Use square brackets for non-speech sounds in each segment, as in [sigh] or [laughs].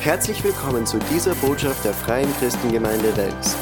Herzlich willkommen zu dieser Botschaft der Freien Christengemeinde Wels.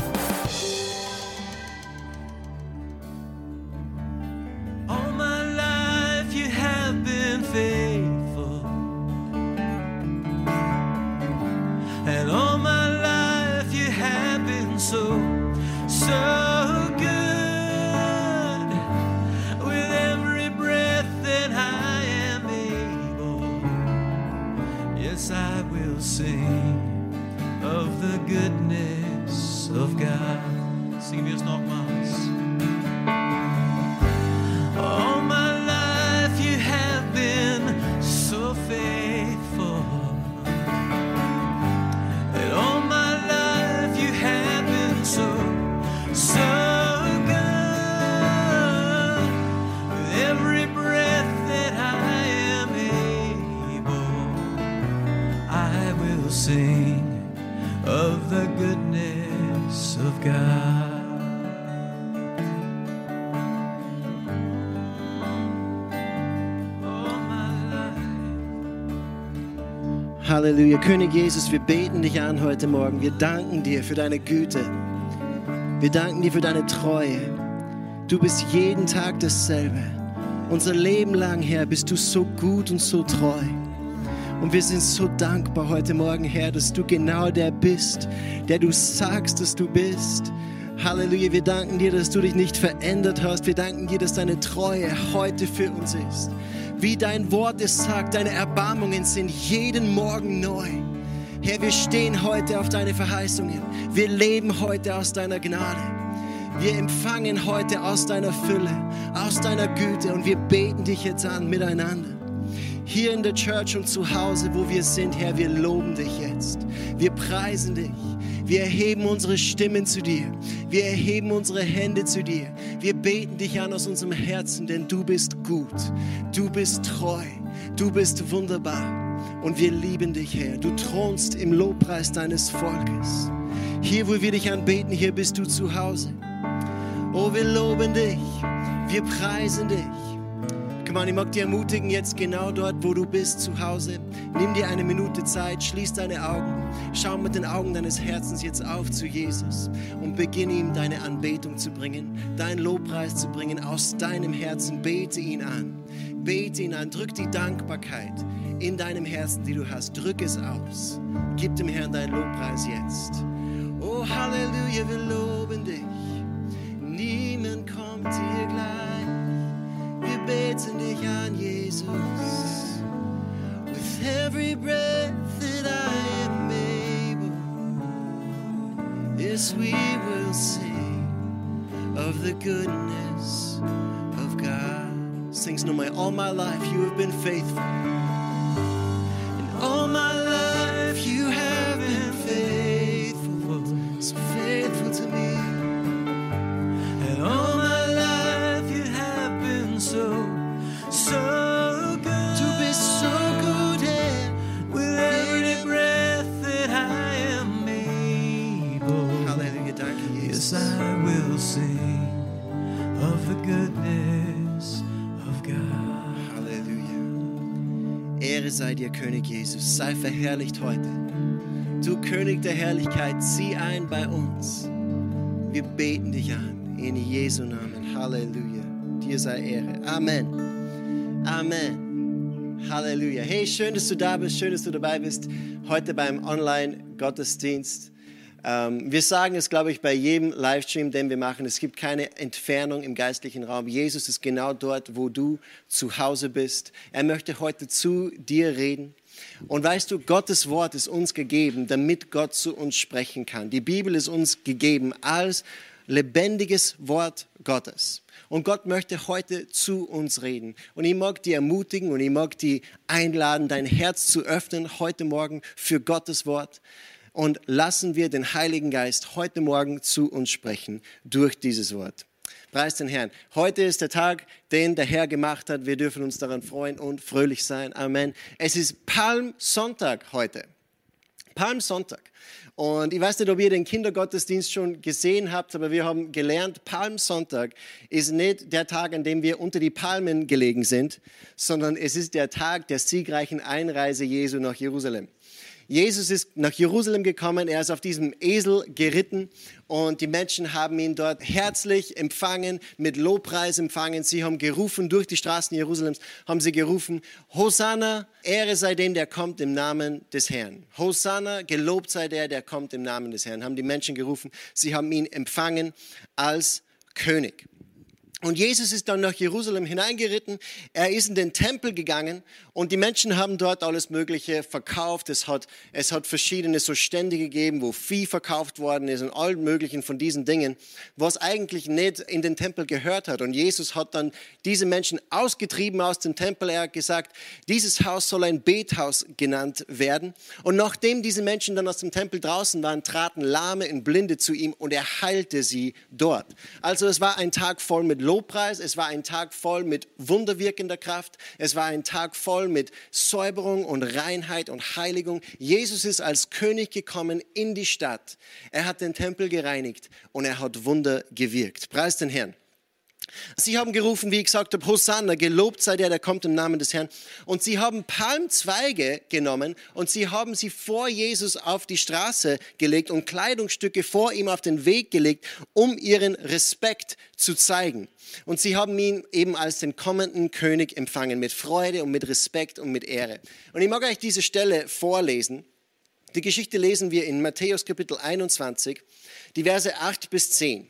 An heute Morgen. Wir danken dir für deine Güte. Wir danken dir für deine Treue. Du bist jeden Tag dasselbe. Unser Leben lang, Herr, bist du so gut und so treu. Und wir sind so dankbar heute Morgen, Herr, dass du genau der bist, der du sagst, dass du bist. Halleluja, wir danken dir, dass du dich nicht verändert hast. Wir danken dir, dass deine Treue heute für uns ist. Wie dein Wort es sagt, deine Erbarmungen sind jeden Morgen neu. Herr, wir stehen heute auf deine Verheißungen. Wir leben heute aus deiner Gnade. Wir empfangen heute aus deiner Fülle, aus deiner Güte und wir beten dich jetzt an miteinander. Hier in der Church und zu Hause, wo wir sind, Herr, wir loben dich jetzt. Wir preisen dich. Wir erheben unsere Stimmen zu dir. Wir erheben unsere Hände zu dir. Wir beten dich an aus unserem Herzen, denn du bist gut. Du bist treu. Du bist wunderbar. Und wir lieben dich, Herr. Du thronst im Lobpreis deines Volkes. Hier, wo wir dich anbeten, hier bist du zu Hause. Oh, wir loben dich. Wir preisen dich. Komm on, ich mag dich ermutigen, jetzt genau dort, wo du bist, zu Hause. Nimm dir eine Minute Zeit, schließ deine Augen, schau mit den Augen deines Herzens jetzt auf zu Jesus und beginne ihm deine Anbetung zu bringen, deinen Lobpreis zu bringen aus deinem Herzen. Bete ihn an, bete ihn an, drück die Dankbarkeit in deinem Herzen, die du hast, drück es aus. Gib dem Herrn deinen Lobpreis jetzt. Oh, Halleluja, wir loben dich. Niemand kommt dir gleich. Wir beten dich an, Jesus. With every breath that I am able, yes, we will sing of the goodness of God. Sings no my all my life you have been faithful my sei dir, König Jesus. Sei verherrlicht heute. Du König der Herrlichkeit, zieh ein bei uns. Wir beten dich an. In Jesu Namen. Halleluja. Dir sei Ehre. Amen. Amen. Halleluja. Hey, schön, dass du da bist. Schön, dass du dabei bist. Heute beim Online-Gottesdienst. Ähm, wir sagen es, glaube ich, bei jedem Livestream, den wir machen. Es gibt keine Entfernung im geistlichen Raum. Jesus ist genau dort, wo du zu Hause bist. Er möchte heute zu dir reden. Und weißt du, Gottes Wort ist uns gegeben, damit Gott zu uns sprechen kann. Die Bibel ist uns gegeben als lebendiges Wort Gottes. Und Gott möchte heute zu uns reden. Und ich mag dich ermutigen und ich mag dich einladen, dein Herz zu öffnen heute Morgen für Gottes Wort. Und lassen wir den Heiligen Geist heute Morgen zu uns sprechen durch dieses Wort. Preis den Herrn. Heute ist der Tag, den der Herr gemacht hat. Wir dürfen uns daran freuen und fröhlich sein. Amen. Es ist Palmsonntag heute. Palmsonntag. Und ich weiß nicht, ob ihr den Kindergottesdienst schon gesehen habt, aber wir haben gelernt, Palmsonntag ist nicht der Tag, an dem wir unter die Palmen gelegen sind, sondern es ist der Tag der siegreichen Einreise Jesu nach Jerusalem. Jesus ist nach Jerusalem gekommen, er ist auf diesem Esel geritten und die Menschen haben ihn dort herzlich empfangen, mit Lobpreis empfangen. Sie haben gerufen durch die Straßen Jerusalems, haben sie gerufen, Hosanna, Ehre sei dem, der kommt im Namen des Herrn. Hosanna, gelobt sei der, der kommt im Namen des Herrn, haben die Menschen gerufen. Sie haben ihn empfangen als König. Und Jesus ist dann nach Jerusalem hineingeritten. Er ist in den Tempel gegangen und die Menschen haben dort alles Mögliche verkauft. Es hat, es hat verschiedene so Stände gegeben, wo Vieh verkauft worden ist und all möglichen von diesen Dingen, was eigentlich nicht in den Tempel gehört hat. Und Jesus hat dann diese Menschen ausgetrieben aus dem Tempel. Er hat gesagt, dieses Haus soll ein Bethaus genannt werden. Und nachdem diese Menschen dann aus dem Tempel draußen waren, traten Lahme und Blinde zu ihm und er heilte sie dort. Also es war ein Tag voll mit Lobpreis, es war ein Tag voll mit wunderwirkender Kraft, es war ein Tag voll mit Säuberung und Reinheit und Heiligung. Jesus ist als König gekommen in die Stadt. Er hat den Tempel gereinigt und er hat Wunder gewirkt. Preis den Herrn. Sie haben gerufen, wie ich gesagt habe, Hosanna, gelobt sei der, der kommt im Namen des Herrn. Und sie haben Palmzweige genommen und sie haben sie vor Jesus auf die Straße gelegt und Kleidungsstücke vor ihm auf den Weg gelegt, um ihren Respekt zu zeigen. Und sie haben ihn eben als den kommenden König empfangen, mit Freude und mit Respekt und mit Ehre. Und ich mag euch diese Stelle vorlesen. Die Geschichte lesen wir in Matthäus Kapitel 21, die Verse 8 bis 10.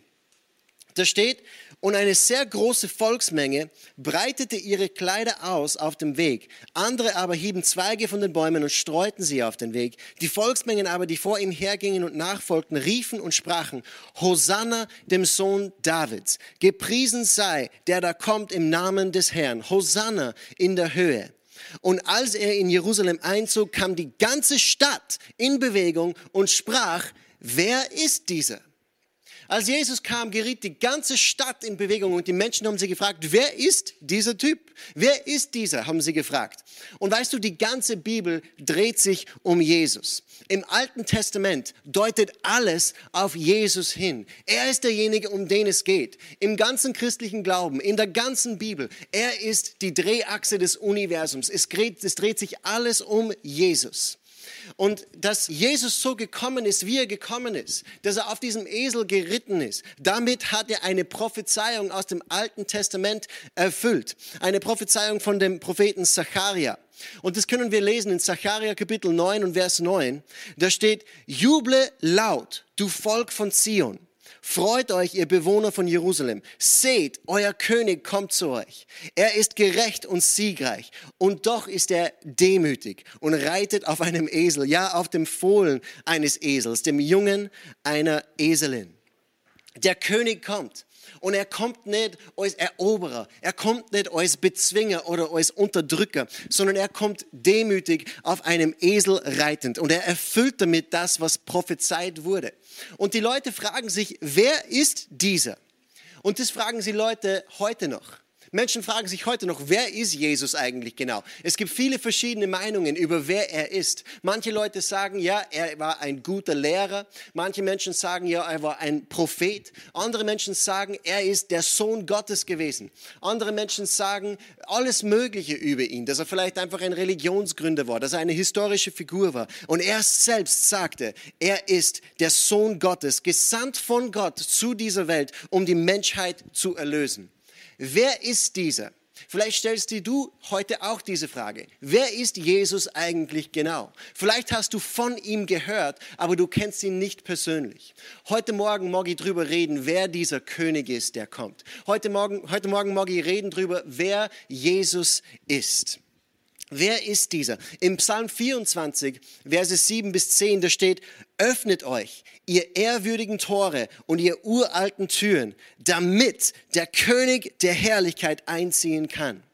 Da steht, und eine sehr große Volksmenge breitete ihre Kleider aus auf dem Weg. Andere aber hieben Zweige von den Bäumen und streuten sie auf den Weg. Die Volksmengen aber, die vor ihm hergingen und nachfolgten, riefen und sprachen, Hosanna dem Sohn Davids. Gepriesen sei, der da kommt im Namen des Herrn. Hosanna in der Höhe. Und als er in Jerusalem einzog, kam die ganze Stadt in Bewegung und sprach, wer ist dieser? Als Jesus kam, geriet die ganze Stadt in Bewegung und die Menschen haben sie gefragt, wer ist dieser Typ? Wer ist dieser? haben sie gefragt. Und weißt du, die ganze Bibel dreht sich um Jesus. Im Alten Testament deutet alles auf Jesus hin. Er ist derjenige, um den es geht. Im ganzen christlichen Glauben, in der ganzen Bibel. Er ist die Drehachse des Universums. Es dreht, es dreht sich alles um Jesus. Und dass Jesus so gekommen ist, wie er gekommen ist, dass er auf diesem Esel geritten ist, damit hat er eine Prophezeiung aus dem Alten Testament erfüllt. Eine Prophezeiung von dem Propheten Zacharia. Und das können wir lesen in Zacharia Kapitel 9 und Vers 9. Da steht, juble laut, du Volk von Zion. Freut euch, ihr Bewohner von Jerusalem. Seht, euer König kommt zu euch. Er ist gerecht und siegreich. Und doch ist er demütig und reitet auf einem Esel, ja, auf dem Fohlen eines Esels, dem Jungen einer Eselin. Der König kommt. Und er kommt nicht als Eroberer, er kommt nicht als Bezwinger oder als Unterdrücker, sondern er kommt demütig auf einem Esel reitend. Und er erfüllt damit das, was prophezeit wurde. Und die Leute fragen sich, wer ist dieser? Und das fragen sie Leute heute noch. Menschen fragen sich heute noch, wer ist Jesus eigentlich genau? Es gibt viele verschiedene Meinungen über wer er ist. Manche Leute sagen, ja, er war ein guter Lehrer. Manche Menschen sagen, ja, er war ein Prophet. Andere Menschen sagen, er ist der Sohn Gottes gewesen. Andere Menschen sagen alles Mögliche über ihn, dass er vielleicht einfach ein Religionsgründer war, dass er eine historische Figur war. Und er selbst sagte, er ist der Sohn Gottes, gesandt von Gott zu dieser Welt, um die Menschheit zu erlösen. Wer ist dieser? Vielleicht stellst du heute auch diese Frage. Wer ist Jesus eigentlich genau? Vielleicht hast du von ihm gehört, aber du kennst ihn nicht persönlich. Heute Morgen mag ich drüber reden, wer dieser König ist, der kommt. Heute Morgen, heute Morgen mag ich reden drüber, wer Jesus ist. Wer ist dieser? Im Psalm 24, Verse 7 bis 10, da steht, öffnet euch, ihr ehrwürdigen Tore und ihr uralten Türen, damit der König der Herrlichkeit einziehen kann.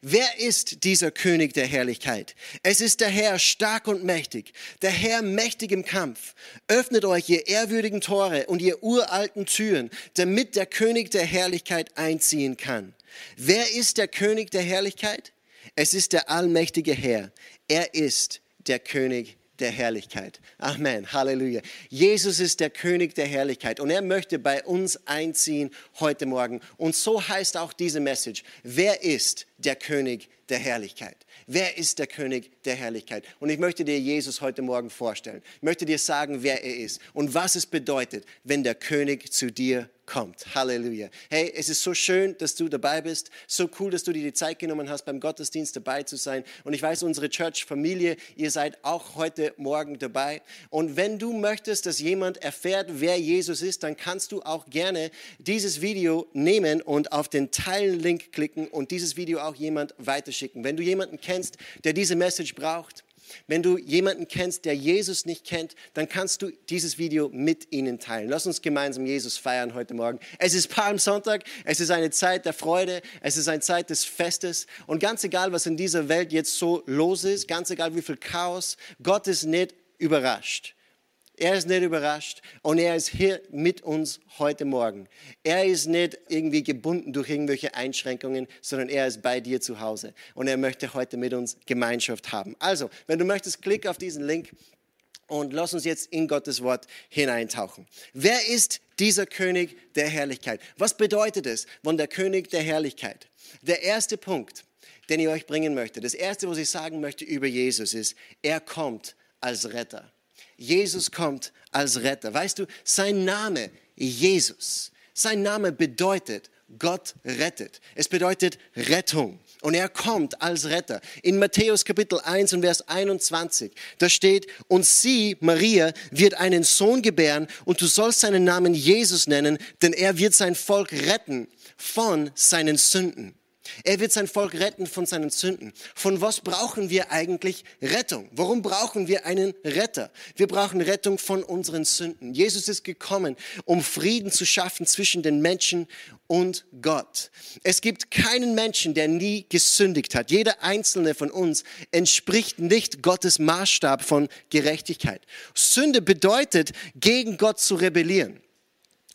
Wer ist dieser König der Herrlichkeit? Es ist der Herr stark und mächtig, der Herr mächtig im Kampf. Öffnet euch, ihr ehrwürdigen Tore und ihr uralten Türen, damit der König der Herrlichkeit einziehen kann. Wer ist der König der Herrlichkeit? Es ist der allmächtige Herr. Er ist der König der Herrlichkeit. Amen. Halleluja. Jesus ist der König der Herrlichkeit und er möchte bei uns einziehen heute Morgen. Und so heißt auch diese Message. Wer ist der König der Herrlichkeit? Wer ist der König der Herrlichkeit? Und ich möchte dir Jesus heute Morgen vorstellen. Ich möchte dir sagen, wer er ist und was es bedeutet, wenn der König zu dir kommt. Halleluja. Hey, es ist so schön, dass du dabei bist. So cool, dass du dir die Zeit genommen hast, beim Gottesdienst dabei zu sein. Und ich weiß, unsere Church-Familie, ihr seid auch heute Morgen dabei. Und wenn du möchtest, dass jemand erfährt, wer Jesus ist, dann kannst du auch gerne dieses Video nehmen und auf den Teilen-Link klicken und dieses Video auch jemand weiterschicken. Wenn du jemanden kennst, der diese Message braucht, wenn du jemanden kennst, der Jesus nicht kennt, dann kannst du dieses Video mit ihnen teilen. Lass uns gemeinsam Jesus feiern heute Morgen. Es ist Palmsonntag, es ist eine Zeit der Freude, es ist eine Zeit des Festes und ganz egal, was in dieser Welt jetzt so los ist, ganz egal wie viel Chaos, Gott ist nicht überrascht. Er ist nicht überrascht und er ist hier mit uns heute Morgen. Er ist nicht irgendwie gebunden durch irgendwelche Einschränkungen, sondern er ist bei dir zu Hause und er möchte heute mit uns Gemeinschaft haben. Also, wenn du möchtest, klick auf diesen Link und lass uns jetzt in Gottes Wort hineintauchen. Wer ist dieser König der Herrlichkeit? Was bedeutet es von der König der Herrlichkeit? Der erste Punkt, den ich euch bringen möchte, das erste, was ich sagen möchte über Jesus ist, er kommt als Retter. Jesus kommt als Retter. Weißt du, sein Name Jesus, sein Name bedeutet Gott rettet. Es bedeutet Rettung. Und er kommt als Retter. In Matthäus Kapitel 1 und Vers 21, da steht, und sie, Maria, wird einen Sohn gebären und du sollst seinen Namen Jesus nennen, denn er wird sein Volk retten von seinen Sünden. Er wird sein Volk retten von seinen Sünden. Von was brauchen wir eigentlich Rettung? Warum brauchen wir einen Retter? Wir brauchen Rettung von unseren Sünden. Jesus ist gekommen, um Frieden zu schaffen zwischen den Menschen und Gott. Es gibt keinen Menschen, der nie gesündigt hat. Jeder einzelne von uns entspricht nicht Gottes Maßstab von Gerechtigkeit. Sünde bedeutet, gegen Gott zu rebellieren.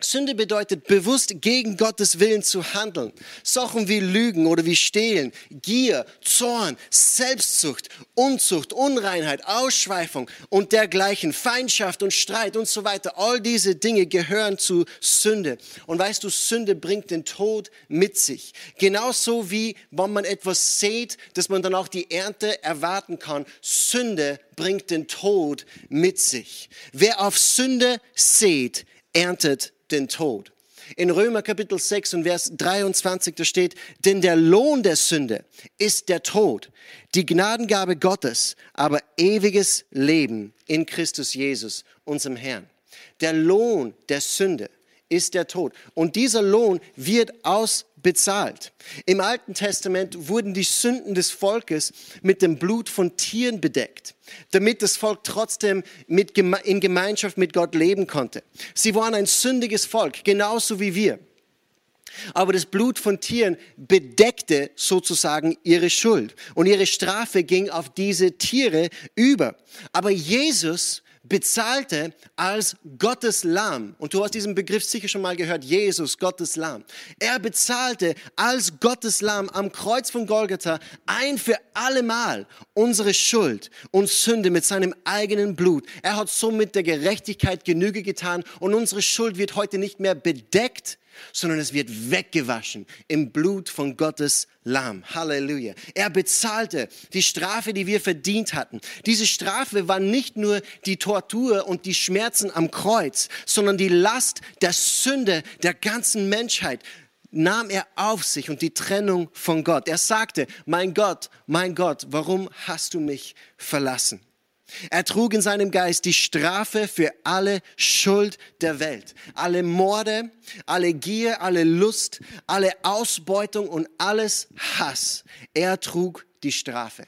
Sünde bedeutet bewusst gegen Gottes Willen zu handeln. Sachen wie Lügen oder wie Stehlen, Gier, Zorn, Selbstsucht, Unzucht, Unreinheit, Ausschweifung und dergleichen, Feindschaft und Streit und so weiter. All diese Dinge gehören zu Sünde. Und weißt du, Sünde bringt den Tod mit sich. Genauso wie wenn man etwas sät, dass man dann auch die Ernte erwarten kann. Sünde bringt den Tod mit sich. Wer auf Sünde sät, erntet den Tod. In Römer Kapitel 6 und Vers 23, da steht, denn der Lohn der Sünde ist der Tod, die Gnadengabe Gottes, aber ewiges Leben in Christus Jesus, unserem Herrn. Der Lohn der Sünde ist der Tod. Und dieser Lohn wird ausbezahlt. Im Alten Testament wurden die Sünden des Volkes mit dem Blut von Tieren bedeckt, damit das Volk trotzdem mit, in Gemeinschaft mit Gott leben konnte. Sie waren ein sündiges Volk, genauso wie wir. Aber das Blut von Tieren bedeckte sozusagen ihre Schuld und ihre Strafe ging auf diese Tiere über. Aber Jesus bezahlte als Gottes Lamm. Und du hast diesen Begriff sicher schon mal gehört, Jesus, Gottes Lamm. Er bezahlte als Gottes Lamm am Kreuz von Golgatha ein für allemal unsere Schuld und Sünde mit seinem eigenen Blut. Er hat somit der Gerechtigkeit Genüge getan und unsere Schuld wird heute nicht mehr bedeckt, sondern es wird weggewaschen im Blut von Gottes Lamm. Halleluja. Er bezahlte die Strafe, die wir verdient hatten. Diese Strafe war nicht nur die Tortur und die Schmerzen am Kreuz, sondern die Last der Sünde der ganzen Menschheit nahm er auf sich und die Trennung von Gott. Er sagte, mein Gott, mein Gott, warum hast du mich verlassen? Er trug in seinem Geist die Strafe für alle Schuld der Welt. Alle Morde, alle Gier, alle Lust, alle Ausbeutung und alles Hass. Er trug die Strafe.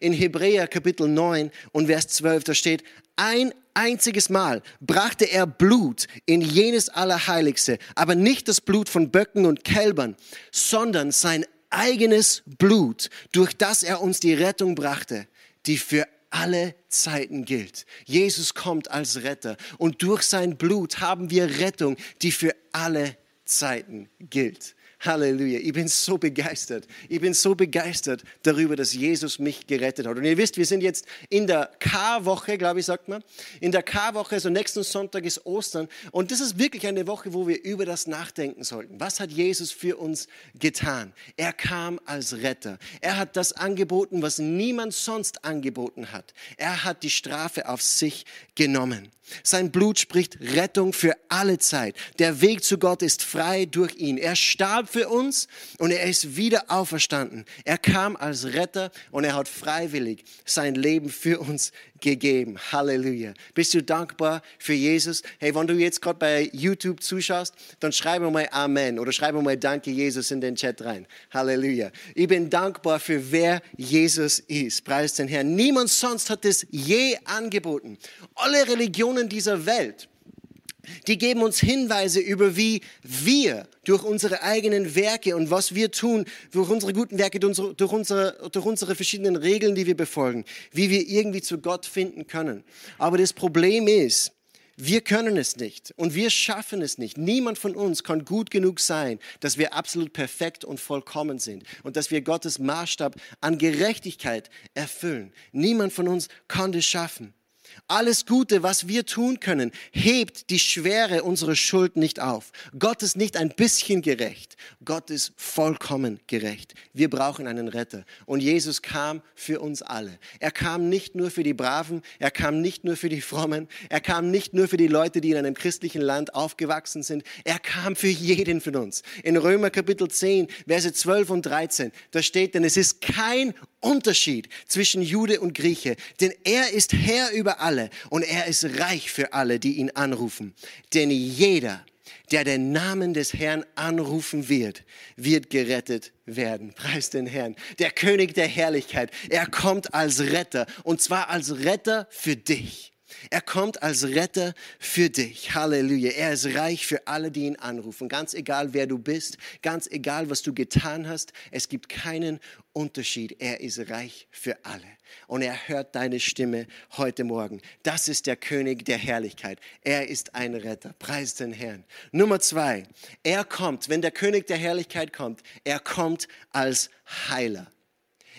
In Hebräer Kapitel 9 und Vers 12, da steht, ein einziges Mal brachte er Blut in jenes Allerheiligste, aber nicht das Blut von Böcken und Kälbern, sondern sein eigenes Blut, durch das er uns die Rettung brachte, die für alle Zeiten gilt. Jesus kommt als Retter und durch sein Blut haben wir Rettung, die für alle Zeiten gilt. Halleluja. Ich bin so begeistert. Ich bin so begeistert darüber, dass Jesus mich gerettet hat. Und ihr wisst, wir sind jetzt in der Karwoche, glaube ich, sagt man. In der Karwoche, so nächsten Sonntag ist Ostern. Und das ist wirklich eine Woche, wo wir über das nachdenken sollten. Was hat Jesus für uns getan? Er kam als Retter. Er hat das angeboten, was niemand sonst angeboten hat. Er hat die Strafe auf sich genommen. Sein Blut spricht Rettung für alle Zeit. Der Weg zu Gott ist frei durch ihn. Er starb für uns und er ist wieder auferstanden. Er kam als Retter und er hat freiwillig sein Leben für uns gegeben. Halleluja. Bist du dankbar für Jesus? Hey, wenn du jetzt gerade bei YouTube zuschaust, dann schreibe mal Amen oder schreibe mal Danke Jesus in den Chat rein. Halleluja. Ich bin dankbar für wer Jesus ist. Preis den Herrn. Niemand sonst hat es je angeboten. Alle Religionen dieser Welt die geben uns Hinweise über, wie wir durch unsere eigenen Werke und was wir tun, durch unsere guten Werke, durch unsere, durch unsere verschiedenen Regeln, die wir befolgen, wie wir irgendwie zu Gott finden können. Aber das Problem ist, wir können es nicht und wir schaffen es nicht. Niemand von uns kann gut genug sein, dass wir absolut perfekt und vollkommen sind und dass wir Gottes Maßstab an Gerechtigkeit erfüllen. Niemand von uns kann das schaffen. Alles Gute, was wir tun können, hebt die Schwere unserer Schuld nicht auf. Gott ist nicht ein bisschen gerecht. Gott ist vollkommen gerecht. Wir brauchen einen Retter. Und Jesus kam für uns alle. Er kam nicht nur für die Braven, er kam nicht nur für die Frommen, er kam nicht nur für die Leute, die in einem christlichen Land aufgewachsen sind. Er kam für jeden von uns. In Römer Kapitel 10, Verse 12 und 13, da steht, denn es ist kein Unterschied zwischen Jude und Grieche, denn er ist Herr über alle und er ist reich für alle, die ihn anrufen. Denn jeder, der den Namen des Herrn anrufen wird, wird gerettet werden. Preis den Herrn. Der König der Herrlichkeit. Er kommt als Retter und zwar als Retter für dich. Er kommt als Retter für dich. Halleluja. Er ist reich für alle, die ihn anrufen. Ganz egal, wer du bist, ganz egal, was du getan hast. Es gibt keinen Unterschied. Er ist reich für alle. Und er hört deine Stimme heute Morgen. Das ist der König der Herrlichkeit. Er ist ein Retter. Preis den Herrn. Nummer zwei. Er kommt, wenn der König der Herrlichkeit kommt, er kommt als Heiler.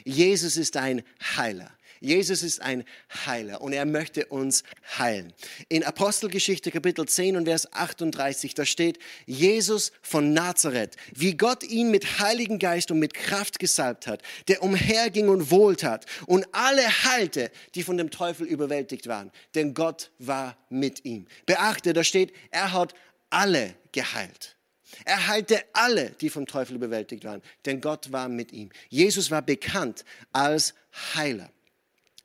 Jesus ist ein Heiler. Jesus ist ein Heiler und er möchte uns heilen. In Apostelgeschichte Kapitel 10 und Vers 38, da steht, Jesus von Nazareth, wie Gott ihn mit Heiligen Geist und mit Kraft gesalbt hat, der umherging und wohltat und alle heilte, die von dem Teufel überwältigt waren, denn Gott war mit ihm. Beachte, da steht, er hat alle geheilt. Er heilte alle, die vom Teufel überwältigt waren, denn Gott war mit ihm. Jesus war bekannt als Heiler.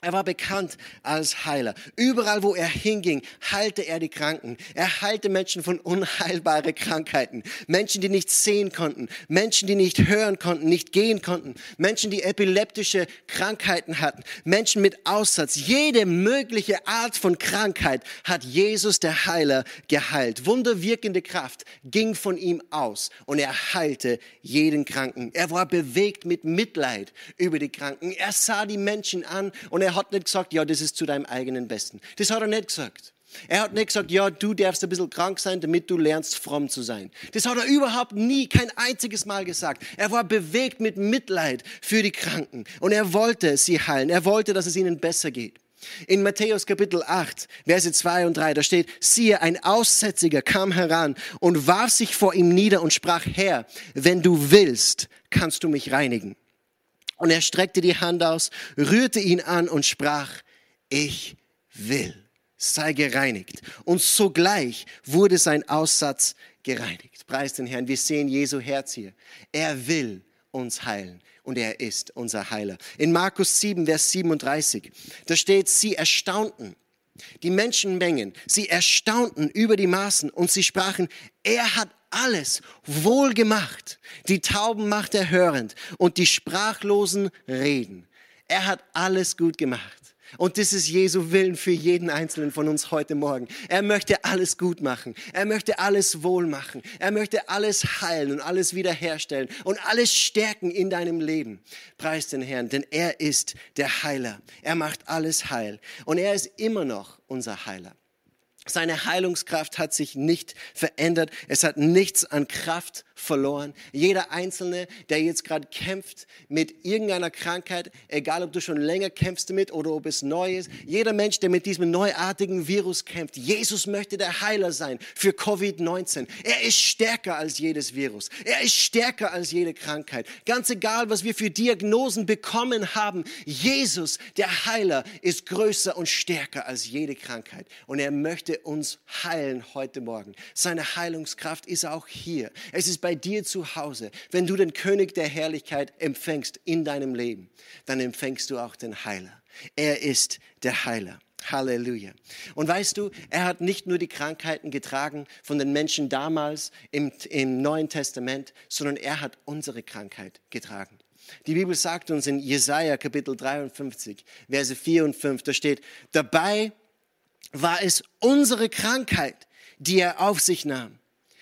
Er war bekannt als Heiler. Überall, wo er hinging, heilte er die Kranken. Er heilte Menschen von unheilbaren Krankheiten. Menschen, die nicht sehen konnten. Menschen, die nicht hören konnten, nicht gehen konnten. Menschen, die epileptische Krankheiten hatten. Menschen mit Aussatz. Jede mögliche Art von Krankheit hat Jesus, der Heiler, geheilt. Wunderwirkende Kraft ging von ihm aus und er heilte jeden Kranken. Er war bewegt mit Mitleid über die Kranken. Er sah die Menschen an und er er hat nicht gesagt, ja, das ist zu deinem eigenen Besten. Das hat er nicht gesagt. Er hat nicht gesagt, ja, du darfst ein bisschen krank sein, damit du lernst, fromm zu sein. Das hat er überhaupt nie, kein einziges Mal gesagt. Er war bewegt mit Mitleid für die Kranken und er wollte sie heilen. Er wollte, dass es ihnen besser geht. In Matthäus Kapitel 8, Verse 2 und 3, da steht, siehe, ein Aussätziger kam heran und warf sich vor ihm nieder und sprach, Herr, wenn du willst, kannst du mich reinigen. Und er streckte die Hand aus, rührte ihn an und sprach, ich will, sei gereinigt. Und sogleich wurde sein Aussatz gereinigt. Preis den Herrn, wir sehen Jesu Herz hier. Er will uns heilen und er ist unser Heiler. In Markus 7, Vers 37, da steht, sie erstaunten. Die Menschenmengen, sie erstaunten über die Maßen und sie sprachen, er hat alles wohl gemacht. Die Tauben macht er hörend und die Sprachlosen reden. Er hat alles gut gemacht. Und das ist Jesu Willen für jeden Einzelnen von uns heute Morgen. Er möchte alles gut machen. Er möchte alles wohl machen. Er möchte alles heilen und alles wiederherstellen und alles stärken in deinem Leben. Preis den Herrn, denn er ist der Heiler. Er macht alles heil. Und er ist immer noch unser Heiler. Seine Heilungskraft hat sich nicht verändert. Es hat nichts an Kraft verloren. Jeder Einzelne, der jetzt gerade kämpft mit irgendeiner Krankheit, egal ob du schon länger kämpfst damit oder ob es neu ist, jeder Mensch, der mit diesem neuartigen Virus kämpft, Jesus möchte der Heiler sein für Covid-19. Er ist stärker als jedes Virus. Er ist stärker als jede Krankheit. Ganz egal, was wir für Diagnosen bekommen haben, Jesus, der Heiler, ist größer und stärker als jede Krankheit. Und er möchte uns heilen heute Morgen. Seine Heilungskraft ist auch hier. Es ist bei dir zu Hause. Wenn du den König der Herrlichkeit empfängst in deinem Leben, dann empfängst du auch den Heiler. Er ist der Heiler. Halleluja. Und weißt du, er hat nicht nur die Krankheiten getragen von den Menschen damals im, im Neuen Testament, sondern er hat unsere Krankheit getragen. Die Bibel sagt uns in Jesaja Kapitel 53, Verse 4 und 5, da steht, dabei war es unsere Krankheit, die er auf sich nahm.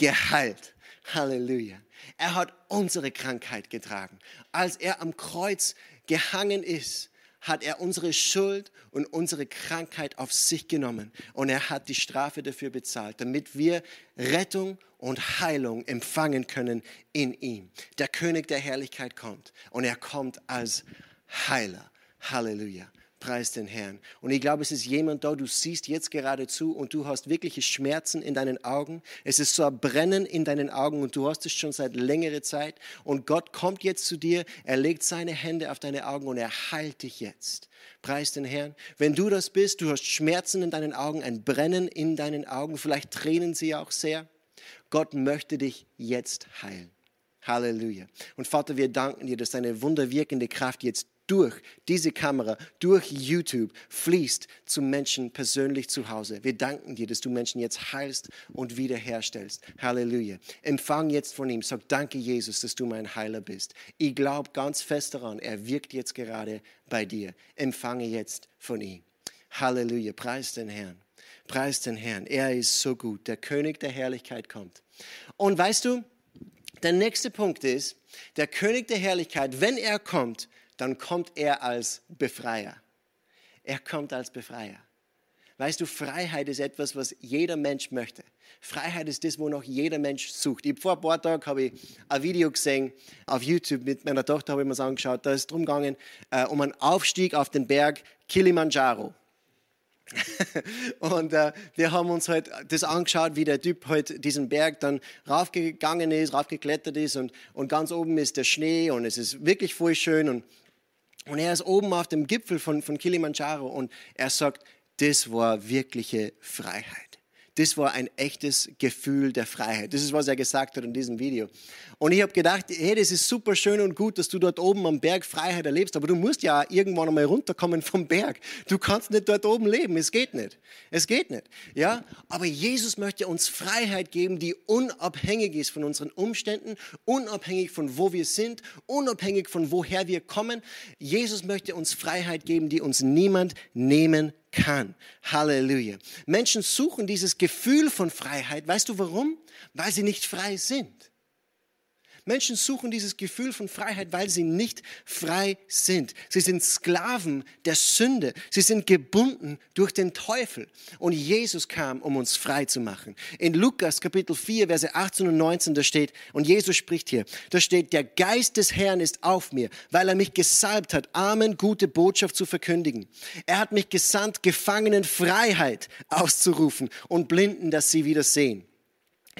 geheilt. Halleluja. Er hat unsere Krankheit getragen. Als er am Kreuz gehangen ist, hat er unsere Schuld und unsere Krankheit auf sich genommen und er hat die Strafe dafür bezahlt, damit wir Rettung und Heilung empfangen können in ihm. Der König der Herrlichkeit kommt und er kommt als Heiler. Halleluja. Preis den Herrn. Und ich glaube, es ist jemand da, du siehst jetzt gerade zu und du hast wirkliche Schmerzen in deinen Augen. Es ist so ein Brennen in deinen Augen und du hast es schon seit längerer Zeit. Und Gott kommt jetzt zu dir, er legt seine Hände auf deine Augen und er heilt dich jetzt. Preis den Herrn. Wenn du das bist, du hast Schmerzen in deinen Augen, ein Brennen in deinen Augen, vielleicht tränen sie auch sehr. Gott möchte dich jetzt heilen. Halleluja. Und Vater, wir danken dir, dass deine wunderwirkende Kraft jetzt durch diese Kamera, durch YouTube fließt zu Menschen persönlich zu Hause. Wir danken dir, dass du Menschen jetzt heilst und wiederherstellst. Halleluja. Empfang jetzt von ihm. Sag danke, Jesus, dass du mein Heiler bist. Ich glaube ganz fest daran, er wirkt jetzt gerade bei dir. Empfange jetzt von ihm. Halleluja. Preis den Herrn. Preis den Herrn. Er ist so gut. Der König der Herrlichkeit kommt. Und weißt du, der nächste Punkt ist, der König der Herrlichkeit, wenn er kommt, dann kommt er als Befreier. Er kommt als Befreier. Weißt du, Freiheit ist etwas, was jeder Mensch möchte. Freiheit ist das, wo noch jeder Mensch sucht. Ich, vor ein paar Tagen habe ich ein Video gesehen auf YouTube mit meiner Tochter, habe ich mir das angeschaut. Da ist es darum gegangen, äh, um einen Aufstieg auf den Berg Kilimanjaro. [laughs] und äh, wir haben uns halt das angeschaut, wie der Typ halt diesen Berg dann raufgegangen ist, raufgeklettert ist und, und ganz oben ist der Schnee und es ist wirklich voll schön und und er ist oben auf dem Gipfel von, von Kilimanjaro und er sagt, das war wirkliche Freiheit. Das war ein echtes Gefühl der Freiheit. Das ist, was er gesagt hat in diesem Video. Und ich habe gedacht, hey, das ist super schön und gut, dass du dort oben am Berg Freiheit erlebst, aber du musst ja irgendwann einmal runterkommen vom Berg. Du kannst nicht dort oben leben, es geht nicht. Es geht nicht. Ja? Aber Jesus möchte uns Freiheit geben, die unabhängig ist von unseren Umständen, unabhängig von wo wir sind, unabhängig von woher wir kommen. Jesus möchte uns Freiheit geben, die uns niemand nehmen kann. Halleluja. Menschen suchen dieses Gefühl von Freiheit. Weißt du warum? Weil sie nicht frei sind. Menschen suchen dieses Gefühl von Freiheit, weil sie nicht frei sind. Sie sind Sklaven der Sünde. Sie sind gebunden durch den Teufel. Und Jesus kam, um uns frei zu machen. In Lukas Kapitel 4, Verse 18 und 19, da steht, und Jesus spricht hier, da steht, der Geist des Herrn ist auf mir, weil er mich gesalbt hat, Armen gute Botschaft zu verkündigen. Er hat mich gesandt, Gefangenen Freiheit auszurufen und Blinden, dass sie wieder sehen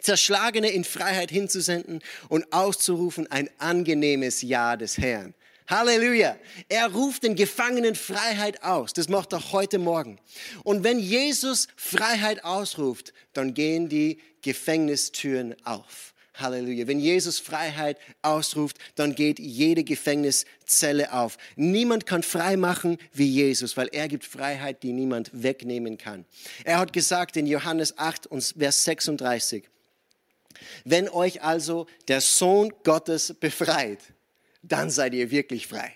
Zerschlagene in Freiheit hinzusenden und auszurufen ein angenehmes Ja des Herrn. Halleluja. Er ruft den Gefangenen Freiheit aus. Das macht er heute Morgen. Und wenn Jesus Freiheit ausruft, dann gehen die Gefängnistüren auf. Halleluja. Wenn Jesus Freiheit ausruft, dann geht jede Gefängniszelle auf. Niemand kann frei machen wie Jesus, weil er gibt Freiheit, die niemand wegnehmen kann. Er hat gesagt in Johannes 8 und Vers 36, wenn euch also der Sohn Gottes befreit, dann seid ihr wirklich frei.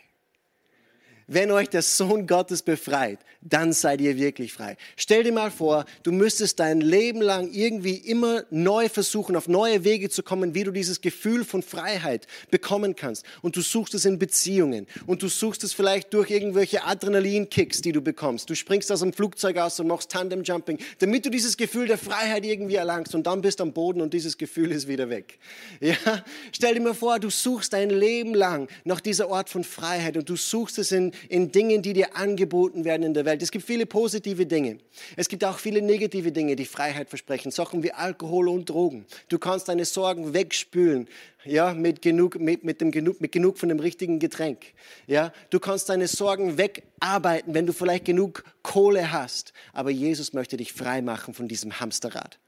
Wenn euch der Sohn Gottes befreit, dann seid ihr wirklich frei. Stell dir mal vor, du müsstest dein Leben lang irgendwie immer neu versuchen, auf neue Wege zu kommen, wie du dieses Gefühl von Freiheit bekommen kannst. Und du suchst es in Beziehungen. Und du suchst es vielleicht durch irgendwelche Adrenalinkicks, die du bekommst. Du springst aus dem Flugzeug aus und machst Tandem-Jumping, damit du dieses Gefühl der Freiheit irgendwie erlangst. Und dann bist du am Boden und dieses Gefühl ist wieder weg. [laughs] Ja? Stell dir mal vor, du suchst dein Leben lang nach dieser Ort von Freiheit und du suchst es in in Dingen, die dir angeboten werden in der Welt. Es gibt viele positive Dinge. Es gibt auch viele negative Dinge, die Freiheit versprechen. Sachen wie Alkohol und Drogen. Du kannst deine Sorgen wegspülen, ja, mit genug, mit, mit dem genug, mit genug von dem richtigen Getränk. Ja, du kannst deine Sorgen wegarbeiten, wenn du vielleicht genug Kohle hast. Aber Jesus möchte dich frei machen von diesem Hamsterrad.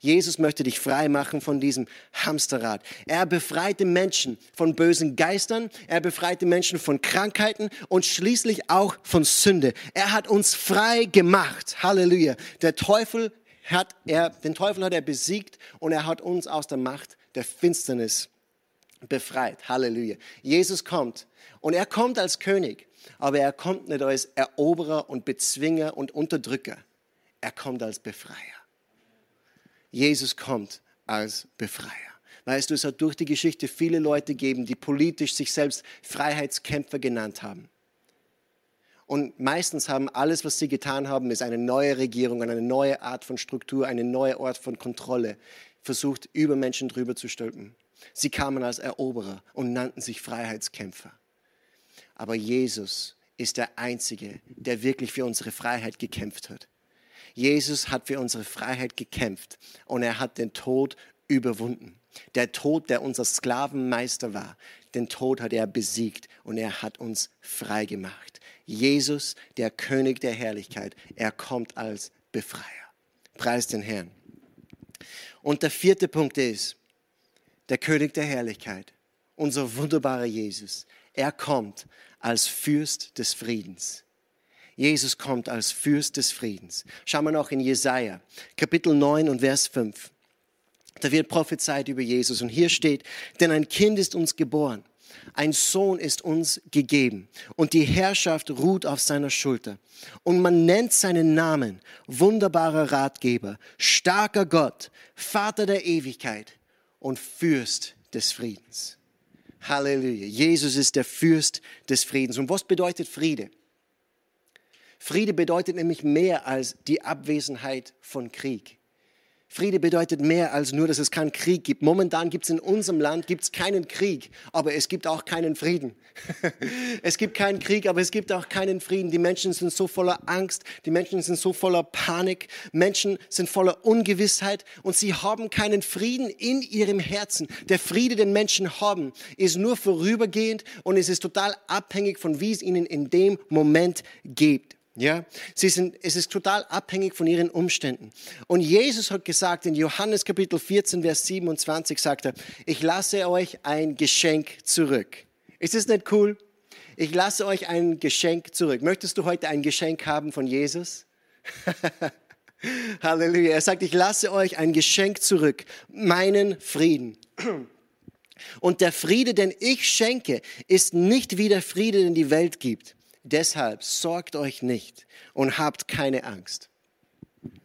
Jesus möchte dich frei machen von diesem Hamsterrad. Er befreit die Menschen von bösen Geistern, er befreit die Menschen von Krankheiten und schließlich auch von Sünde. Er hat uns frei gemacht. Halleluja. Der Teufel hat er, den Teufel hat er besiegt und er hat uns aus der Macht der Finsternis befreit. Halleluja. Jesus kommt und er kommt als König, aber er kommt nicht als Eroberer und Bezwinger und Unterdrücker. Er kommt als Befreier. Jesus kommt als Befreier. Weißt du, es hat durch die Geschichte viele Leute gegeben, die politisch sich selbst Freiheitskämpfer genannt haben. Und meistens haben alles, was sie getan haben, ist eine neue Regierung, eine neue Art von Struktur, eine neue Art von Kontrolle versucht, über Menschen drüber zu stülpen. Sie kamen als Eroberer und nannten sich Freiheitskämpfer. Aber Jesus ist der Einzige, der wirklich für unsere Freiheit gekämpft hat. Jesus hat für unsere Freiheit gekämpft und er hat den Tod überwunden. Der Tod, der unser Sklavenmeister war, den Tod hat er besiegt und er hat uns frei gemacht. Jesus, der König der Herrlichkeit, er kommt als Befreier. Preis den Herrn. Und der vierte Punkt ist, der König der Herrlichkeit, unser wunderbarer Jesus, er kommt als Fürst des Friedens. Jesus kommt als Fürst des Friedens. Schauen wir noch in Jesaja, Kapitel 9 und Vers 5. Da wird prophezeit über Jesus und hier steht, denn ein Kind ist uns geboren, ein Sohn ist uns gegeben und die Herrschaft ruht auf seiner Schulter. Und man nennt seinen Namen wunderbarer Ratgeber, starker Gott, Vater der Ewigkeit und Fürst des Friedens. Halleluja. Jesus ist der Fürst des Friedens. Und was bedeutet Friede? Friede bedeutet nämlich mehr als die Abwesenheit von Krieg. Friede bedeutet mehr als nur, dass es keinen Krieg gibt. Momentan gibt es in unserem Land gibt's keinen Krieg, aber es gibt auch keinen Frieden. [laughs] es gibt keinen Krieg, aber es gibt auch keinen Frieden. Die Menschen sind so voller Angst, die Menschen sind so voller Panik, Menschen sind voller Ungewissheit und sie haben keinen Frieden in ihrem Herzen. Der Friede, den Menschen haben, ist nur vorübergehend und es ist total abhängig von wie es ihnen in dem Moment geht. Ja, sie sind, es ist total abhängig von ihren Umständen. Und Jesus hat gesagt in Johannes Kapitel 14, Vers 27, sagt er, ich lasse euch ein Geschenk zurück. Ist es nicht cool? Ich lasse euch ein Geschenk zurück. Möchtest du heute ein Geschenk haben von Jesus? [laughs] Halleluja. Er sagt, ich lasse euch ein Geschenk zurück, meinen Frieden. Und der Friede, den ich schenke, ist nicht wie der Friede, den die Welt gibt. Deshalb sorgt euch nicht und habt keine Angst.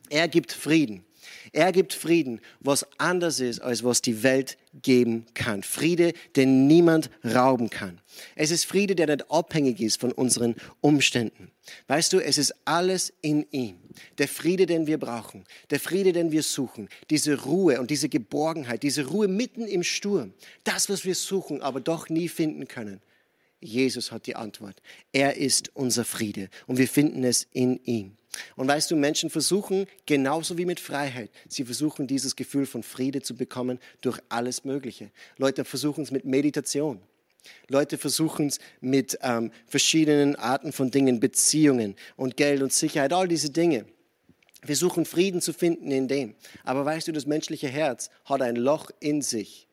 Er gibt Frieden. Er gibt Frieden, was anders ist, als was die Welt geben kann. Friede, den niemand rauben kann. Es ist Friede, der nicht abhängig ist von unseren Umständen. Weißt du, es ist alles in ihm. Der Friede, den wir brauchen, der Friede, den wir suchen, diese Ruhe und diese Geborgenheit, diese Ruhe mitten im Sturm, das, was wir suchen, aber doch nie finden können. Jesus hat die Antwort. Er ist unser Friede und wir finden es in ihm. Und weißt du, Menschen versuchen, genauso wie mit Freiheit, sie versuchen dieses Gefühl von Friede zu bekommen durch alles Mögliche. Leute versuchen es mit Meditation. Leute versuchen es mit ähm, verschiedenen Arten von Dingen, Beziehungen und Geld und Sicherheit, all diese Dinge. Wir suchen Frieden zu finden in dem. Aber weißt du, das menschliche Herz hat ein Loch in sich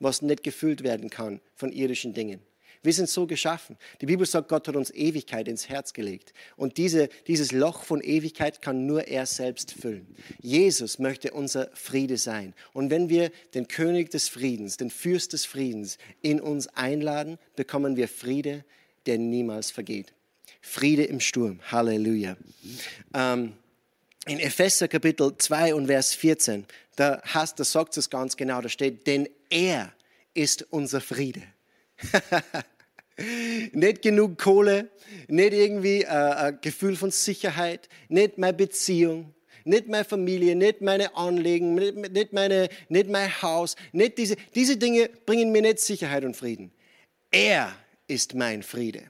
was nicht gefüllt werden kann von irdischen Dingen. Wir sind so geschaffen. Die Bibel sagt, Gott hat uns Ewigkeit ins Herz gelegt. Und diese, dieses Loch von Ewigkeit kann nur er selbst füllen. Jesus möchte unser Friede sein. Und wenn wir den König des Friedens, den Fürst des Friedens in uns einladen, bekommen wir Friede, der niemals vergeht. Friede im Sturm. Halleluja. Ähm, in Epheser Kapitel 2 und Vers 14, da, hast, da sagt es ganz genau, da steht, denn er ist unser Friede. [laughs] nicht genug Kohle, nicht irgendwie äh, ein Gefühl von Sicherheit, nicht meine Beziehung, nicht meine Familie, nicht meine Anliegen, nicht, nicht, meine, nicht mein Haus, nicht diese, diese Dinge bringen mir nicht Sicherheit und Frieden. Er ist mein Friede.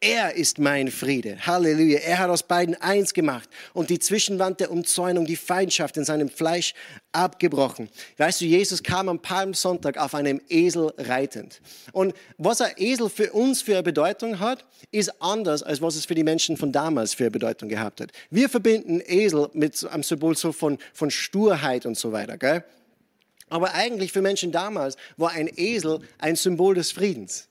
Er ist mein Friede. Halleluja. Er hat aus beiden eins gemacht und die Zwischenwand der Umzäunung, die Feindschaft in seinem Fleisch abgebrochen. Weißt du, Jesus kam am Palmsonntag auf einem Esel reitend. Und was ein Esel für uns für eine Bedeutung hat, ist anders, als was es für die Menschen von damals für eine Bedeutung gehabt hat. Wir verbinden Esel mit einem Symbol so von, von Sturheit und so weiter. Gell? Aber eigentlich für Menschen damals war ein Esel ein Symbol des Friedens.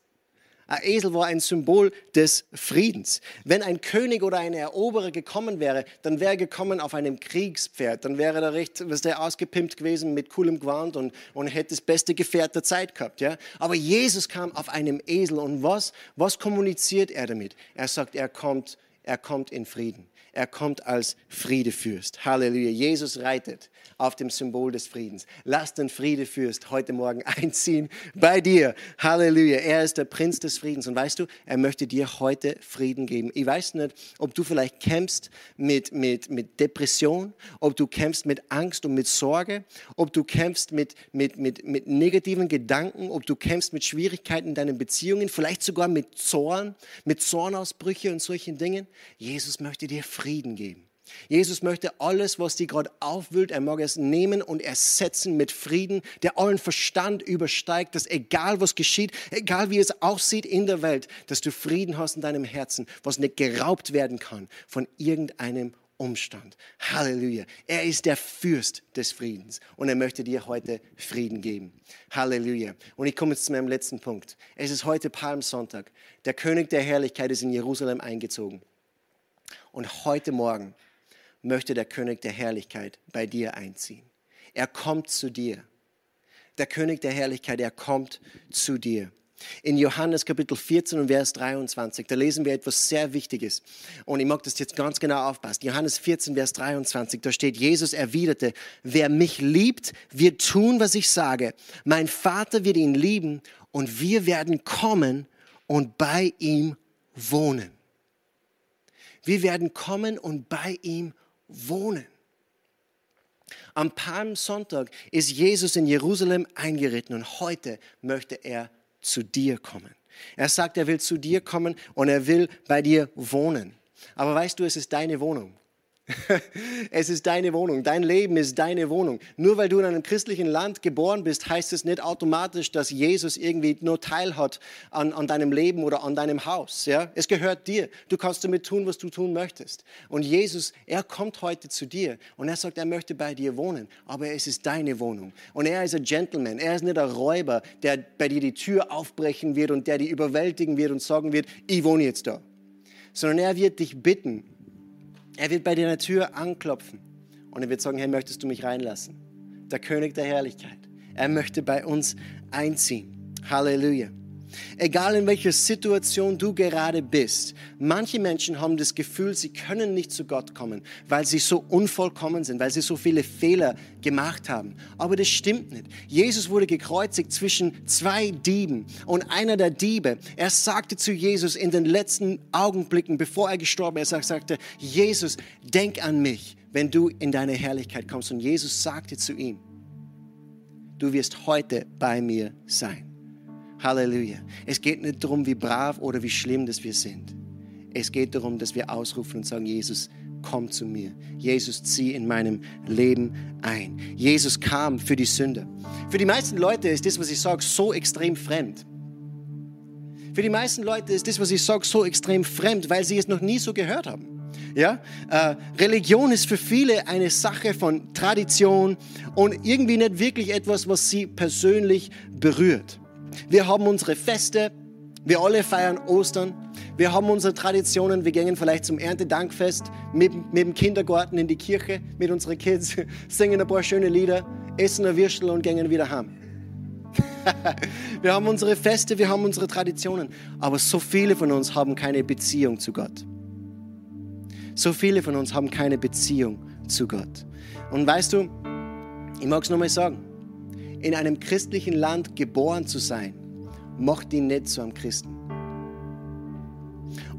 Ein Esel war ein Symbol des Friedens. Wenn ein König oder ein Eroberer gekommen wäre, dann wäre er gekommen auf einem Kriegspferd. Dann wäre er recht, was der ausgepimpt gewesen mit coolem Gewand und, und hätte das beste Gefährt der Zeit gehabt. Ja? Aber Jesus kam auf einem Esel und was, was kommuniziert er damit? Er sagt, er kommt, er kommt in Frieden. Er kommt als Friedefürst. Halleluja. Jesus reitet auf dem Symbol des Friedens. Lass den Friedefürst heute Morgen [laughs] einziehen bei dir. Halleluja. Er ist der Prinz des Friedens. Und weißt du, er möchte dir heute Frieden geben. Ich weiß nicht, ob du vielleicht kämpfst mit, mit, mit Depression, ob du kämpfst mit Angst und mit Sorge, ob du kämpfst mit, mit, mit, mit negativen Gedanken, ob du kämpfst mit Schwierigkeiten in deinen Beziehungen, vielleicht sogar mit Zorn, mit Zornausbrüche und solchen Dingen. Jesus möchte dir Frieden Frieden geben. Jesus möchte alles, was die gerade aufwühlt, er mag es nehmen und ersetzen mit Frieden, der allen Verstand übersteigt, dass egal was geschieht, egal wie es aussieht in der Welt, dass du Frieden hast in deinem Herzen, was nicht geraubt werden kann von irgendeinem Umstand. Halleluja. Er ist der Fürst des Friedens und er möchte dir heute Frieden geben. Halleluja. Und ich komme jetzt zu meinem letzten Punkt. Es ist heute Palmsonntag. Der König der Herrlichkeit ist in Jerusalem eingezogen. Und heute Morgen möchte der König der Herrlichkeit bei dir einziehen. Er kommt zu dir. Der König der Herrlichkeit, er kommt zu dir. In Johannes Kapitel 14 und Vers 23, da lesen wir etwas sehr Wichtiges. Und ich mag das jetzt ganz genau aufpassen. Johannes 14, Vers 23, da steht, Jesus erwiderte, wer mich liebt, wird tun, was ich sage. Mein Vater wird ihn lieben und wir werden kommen und bei ihm wohnen. Wir werden kommen und bei ihm wohnen. Am Palmsonntag ist Jesus in Jerusalem eingeritten und heute möchte er zu dir kommen. Er sagt, er will zu dir kommen und er will bei dir wohnen. Aber weißt du, es ist deine Wohnung. [laughs] Es ist deine Wohnung. Dein Leben ist deine Wohnung. Nur weil du in einem christlichen Land geboren bist, heißt es nicht automatisch, dass Jesus irgendwie nur Teil hat an, an deinem Leben oder an deinem Haus. Ja? Es gehört dir. Du kannst damit tun, was du tun möchtest. Und Jesus, er kommt heute zu dir und er sagt, er möchte bei dir wohnen. Aber es ist deine Wohnung. Und er ist ein Gentleman. Er ist nicht ein Räuber, der bei dir die Tür aufbrechen wird und der dich überwältigen wird und sagen wird, ich wohne jetzt da. Sondern er wird dich bitten, er wird bei deiner Tür anklopfen und er wird sagen, hey, möchtest du mich reinlassen? Der König der Herrlichkeit. Er möchte bei uns einziehen. Halleluja. Egal in welcher Situation du gerade bist, manche Menschen haben das Gefühl, sie können nicht zu Gott kommen, weil sie so unvollkommen sind, weil sie so viele Fehler gemacht haben. Aber das stimmt nicht. Jesus wurde gekreuzigt zwischen zwei Dieben und einer der Diebe, er sagte zu Jesus in den letzten Augenblicken, bevor er gestorben ist, er sagte, Jesus, denk an mich, wenn du in deine Herrlichkeit kommst. Und Jesus sagte zu ihm, du wirst heute bei mir sein. Halleluja. Es geht nicht darum, wie brav oder wie schlimm dass wir sind. Es geht darum, dass wir ausrufen und sagen, Jesus, komm zu mir. Jesus, zieh in meinem Leben ein. Jesus kam für die Sünder. Für die meisten Leute ist das, was ich sage, so extrem fremd. Für die meisten Leute ist das, was ich sage, so extrem fremd, weil sie es noch nie so gehört haben. Ja? Äh, Religion ist für viele eine Sache von Tradition und irgendwie nicht wirklich etwas, was sie persönlich berührt. Wir haben unsere Feste, wir alle feiern Ostern, wir haben unsere Traditionen, wir gehen vielleicht zum Erntedankfest mit, mit dem Kindergarten in die Kirche mit unseren Kids, [laughs] singen ein paar schöne Lieder, essen ein Würstel und gehen wieder heim. [laughs] wir haben unsere Feste, wir haben unsere Traditionen, aber so viele von uns haben keine Beziehung zu Gott. So viele von uns haben keine Beziehung zu Gott. Und weißt du, ich mag es nochmal sagen, in einem christlichen Land geboren zu sein, macht ihn nicht zu einem Christen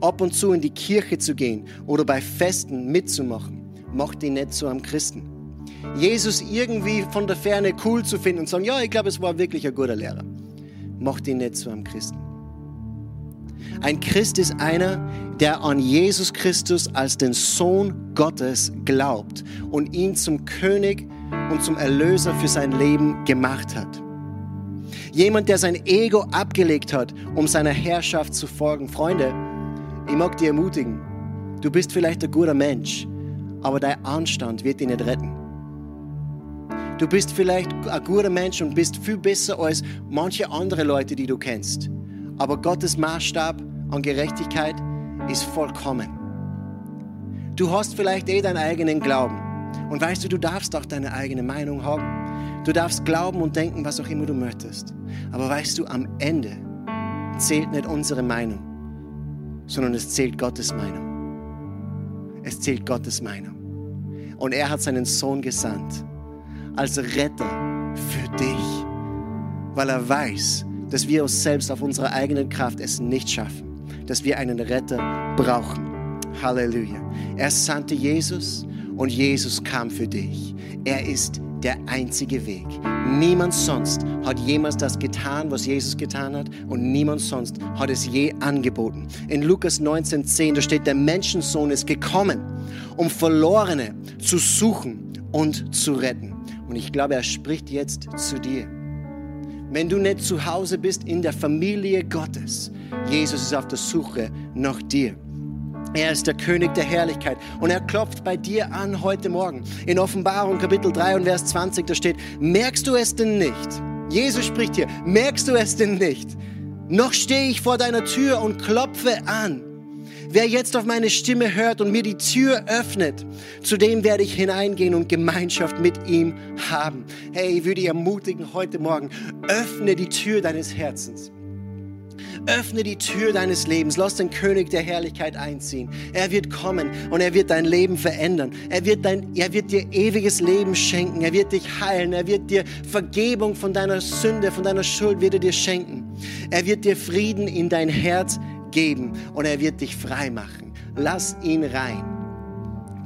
ab und zu in die Kirche zu gehen oder bei Festen mitzumachen, macht ihn nicht zu einem Christen. Jesus irgendwie von der Ferne cool zu finden und sagen, ja, ich glaube, es war wirklich ein guter Lehrer, macht ihn nicht zu einem Christen. Ein Christ ist einer, der an Jesus Christus als den Sohn Gottes glaubt und ihn zum König und zum Erlöser für sein Leben gemacht hat. Jemand, der sein Ego abgelegt hat, um seiner Herrschaft zu folgen. Freunde, ich mag dich ermutigen. Du bist vielleicht ein guter Mensch, aber dein Anstand wird dich nicht retten. Du bist vielleicht ein guter Mensch und bist viel besser als manche andere Leute, die du kennst. Aber Gottes Maßstab an Gerechtigkeit ist vollkommen. Du hast vielleicht eh deinen eigenen Glauben. Und weißt du, du darfst auch deine eigene Meinung haben. Du darfst glauben und denken, was auch immer du möchtest. Aber weißt du, am Ende zählt nicht unsere Meinung, sondern es zählt Gottes Meinung. Es zählt Gottes Meinung. Und er hat seinen Sohn gesandt als Retter für dich, weil er weiß, dass wir uns selbst auf unserer eigenen Kraft es nicht schaffen, dass wir einen Retter brauchen. Halleluja. Er sandte Jesus und Jesus kam für dich. Er ist der einzige Weg. Niemand sonst hat jemals das getan, was Jesus getan hat und niemand sonst hat es je angeboten. In Lukas 19,10, da steht, der Menschensohn ist gekommen, um Verlorene zu suchen und zu retten. Und ich glaube, er spricht jetzt zu dir. Wenn du nicht zu Hause bist in der Familie Gottes, Jesus ist auf der Suche nach dir. Er ist der König der Herrlichkeit und er klopft bei dir an heute Morgen. In Offenbarung Kapitel 3 und Vers 20, da steht, merkst du es denn nicht? Jesus spricht hier, merkst du es denn nicht? Noch stehe ich vor deiner Tür und klopfe an. Wer jetzt auf meine Stimme hört und mir die Tür öffnet, zu dem werde ich hineingehen und Gemeinschaft mit ihm haben. Hey, ich würde dich ermutigen heute Morgen, öffne die Tür deines Herzens. Öffne die Tür deines Lebens. Lass den König der Herrlichkeit einziehen. Er wird kommen und er wird dein Leben verändern. Er wird, dein, er wird dir ewiges Leben schenken. Er wird dich heilen. Er wird dir Vergebung von deiner Sünde, von deiner Schuld wird er dir schenken. Er wird dir Frieden in dein Herz geben und er wird dich frei machen. Lass ihn rein.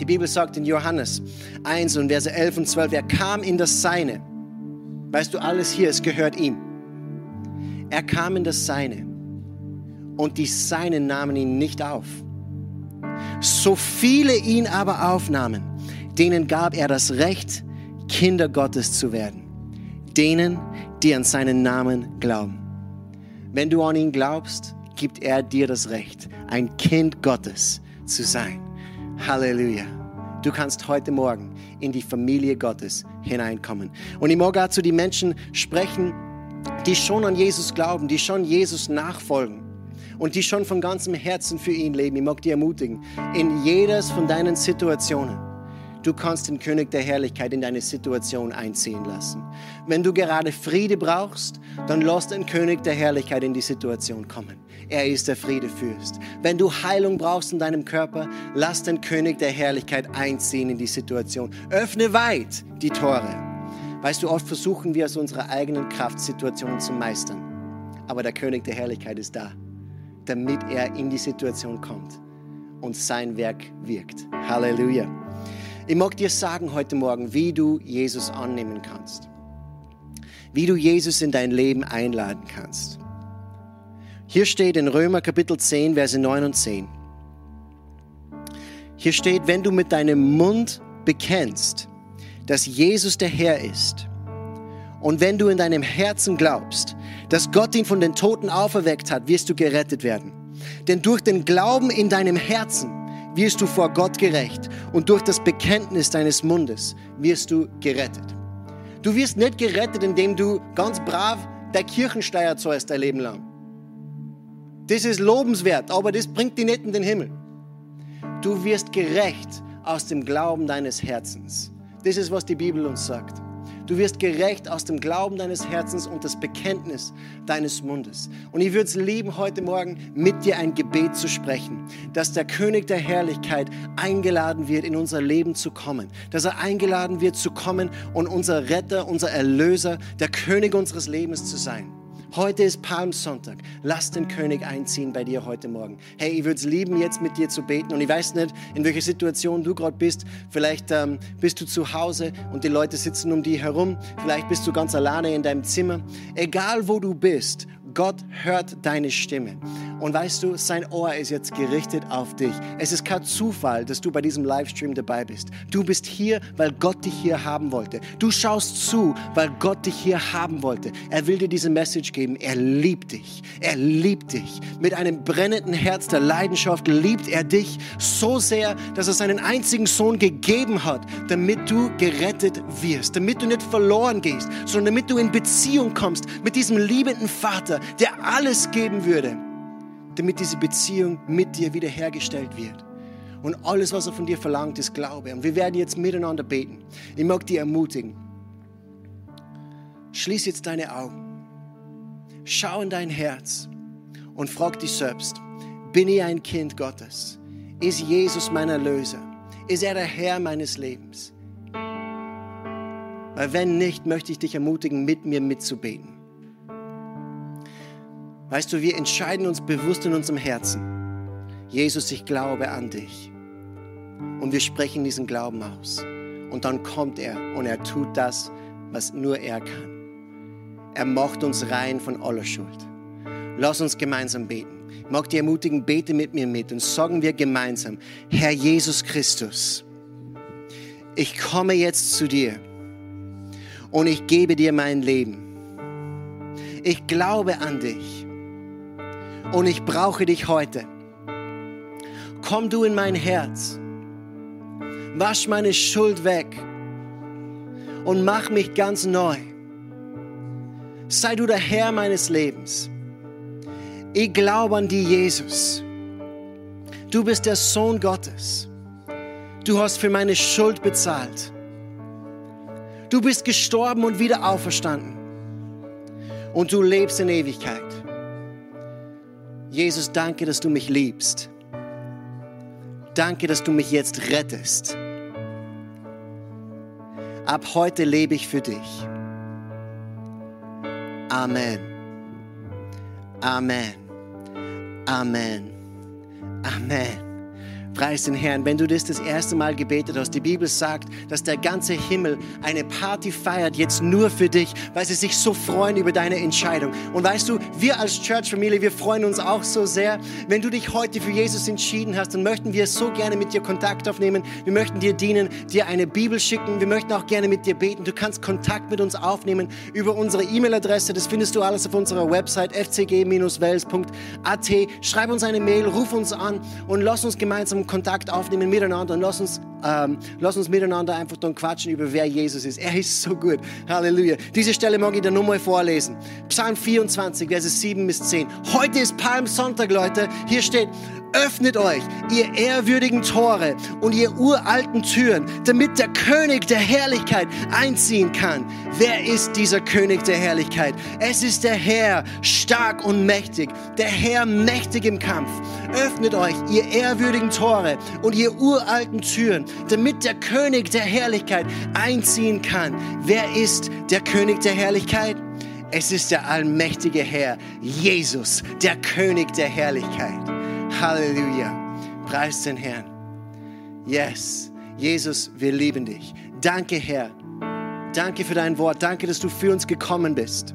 Die Bibel sagt in Johannes 1 und Verse 11 und 12, er kam in das Seine. Weißt du, alles hier, es gehört ihm. Er kam in das Seine und die Seinen nahmen ihn nicht auf. So viele ihn aber aufnahmen, denen gab er das Recht, Kinder Gottes zu werden. Denen, die an seinen Namen glauben. Wenn du an ihn glaubst, gibt er dir das Recht, ein Kind Gottes zu sein. Halleluja. Du kannst heute Morgen in die Familie Gottes hineinkommen. Und ich mag auch zu den Menschen sprechen, die schon an Jesus glauben, die schon Jesus nachfolgen und die schon von ganzem Herzen für ihn leben. Ich mag dich ermutigen, in jedes von deinen Situationen, du kannst den König der Herrlichkeit in deine Situation einziehen lassen. Wenn du gerade Friede brauchst, dann lass den König der Herrlichkeit in die Situation kommen. Er ist der Friedefürst. Wenn du Heilung brauchst in deinem Körper, lass den König der Herrlichkeit einziehen in die Situation. Öffne weit die Tore. Weißt du, oft versuchen wir aus unserer eigenen Kraft Situationen zu meistern. Aber der König der Herrlichkeit ist da damit er in die Situation kommt und sein Werk wirkt. Halleluja. Ich mag dir sagen heute Morgen, wie du Jesus annehmen kannst. Wie du Jesus in dein Leben einladen kannst. Hier steht in Römer Kapitel 10, Verse 9 und 10. Hier steht, wenn du mit deinem Mund bekennst, dass Jesus der Herr ist, und wenn du in deinem Herzen glaubst, dass Gott ihn von den Toten auferweckt hat, wirst du gerettet werden. Denn durch den Glauben in deinem Herzen wirst du vor Gott gerecht und durch das Bekenntnis deines Mundes wirst du gerettet. Du wirst nicht gerettet, indem du ganz brav der Kirchensteuer zahlst dein Leben lang. Das ist lobenswert, aber das bringt dich nicht in den Himmel. Du wirst gerecht aus dem Glauben deines Herzens. Das ist, was die Bibel uns sagt. Du wirst gerecht aus dem Glauben deines Herzens und das Bekenntnis deines Mundes. Und ich würde es lieben, heute Morgen mit dir ein Gebet zu sprechen, dass der König der Herrlichkeit eingeladen wird, in unser Leben zu kommen. Dass er eingeladen wird zu kommen und unser Retter, unser Erlöser, der König unseres Lebens zu sein. Heute ist Palmsonntag. Lass den König einziehen bei dir heute Morgen. Hey, ich würde es lieben, jetzt mit dir zu beten. Und ich weiß nicht, in welcher Situation du gerade bist. Vielleicht ähm, bist du zu Hause und die Leute sitzen um dich herum. Vielleicht bist du ganz alleine in deinem Zimmer. Egal wo du bist, Gott hört deine Stimme. Und weißt du, sein Ohr ist jetzt gerichtet auf dich. Es ist kein Zufall, dass du bei diesem Livestream dabei bist. Du bist hier, weil Gott dich hier haben wollte. Du schaust zu, weil Gott dich hier haben wollte. Er will dir diese Message geben. Er liebt dich. Er liebt dich. Mit einem brennenden Herz der Leidenschaft liebt er dich so sehr, dass er seinen einzigen Sohn gegeben hat, damit du gerettet wirst, damit du nicht verloren gehst, sondern damit du in Beziehung kommst mit diesem liebenden Vater, der alles geben würde, damit diese Beziehung mit dir wiederhergestellt wird. Und alles, was er von dir verlangt, ist Glaube. Und wir werden jetzt miteinander beten. Ich mag dich ermutigen. Schließ jetzt deine Augen. Schau in dein Herz und frag dich selbst, bin ich ein Kind Gottes? Ist Jesus mein Erlöser? Ist er der Herr meines Lebens? Weil wenn nicht, möchte ich dich ermutigen, mit mir mitzubeten. Weißt du, wir entscheiden uns bewusst in unserem Herzen, Jesus, ich glaube an dich. Und wir sprechen diesen Glauben aus. Und dann kommt er und er tut das, was nur er kann. Er macht uns rein von aller Schuld. Lass uns gemeinsam beten. Ich mag dich ermutigen, bete mit mir mit und sagen wir gemeinsam, Herr Jesus Christus, ich komme jetzt zu dir und ich gebe dir mein Leben. Ich glaube an dich und ich brauche dich heute. Komm du in mein Herz, wasch meine Schuld weg und mach mich ganz neu. Sei du der Herr meines Lebens. Ich glaube an dich, Jesus. Du bist der Sohn Gottes. Du hast für meine Schuld bezahlt. Du bist gestorben und wieder auferstanden. Und du lebst in Ewigkeit. Jesus, danke, dass du mich liebst. Danke, dass du mich jetzt rettest. Ab heute lebe ich für dich. Amen. Amen. Amen. Amen. Preis den Herrn. Wenn du das das erste Mal gebetet hast, die Bibel sagt, dass der ganze Himmel eine Party feiert, jetzt nur für dich, weil sie sich so freuen über deine Entscheidung. Und weißt du, wir als Church-Familie, wir freuen uns auch so sehr, wenn du dich heute für Jesus entschieden hast, dann möchten wir so gerne mit dir Kontakt aufnehmen. Wir möchten dir dienen, dir eine Bibel schicken. Wir möchten auch gerne mit dir beten. Du kannst Kontakt mit uns aufnehmen über unsere E-Mail-Adresse. Das findest du alles auf unserer Website fcg-wels.at. Schreib uns eine Mail, ruf uns an und lass uns gemeinsam Kontakt aufnehmen miteinander und lass uns, ähm, lass uns miteinander einfach dann quatschen über wer Jesus ist. Er ist so gut. Halleluja. Diese Stelle mag ich dir nur mal vorlesen. Psalm 24, Verse 7 bis 10. Heute ist Palmsonntag, Leute. Hier steht, Öffnet euch, ihr ehrwürdigen Tore und ihr uralten Türen, damit der König der Herrlichkeit einziehen kann. Wer ist dieser König der Herrlichkeit? Es ist der Herr, stark und mächtig, der Herr mächtig im Kampf. Öffnet euch, ihr ehrwürdigen Tore und ihr uralten Türen, damit der König der Herrlichkeit einziehen kann. Wer ist der König der Herrlichkeit? Es ist der allmächtige Herr, Jesus, der König der Herrlichkeit. Halleluja. Preis den Herrn. Yes. Jesus, wir lieben dich. Danke, Herr. Danke für dein Wort. Danke, dass du für uns gekommen bist.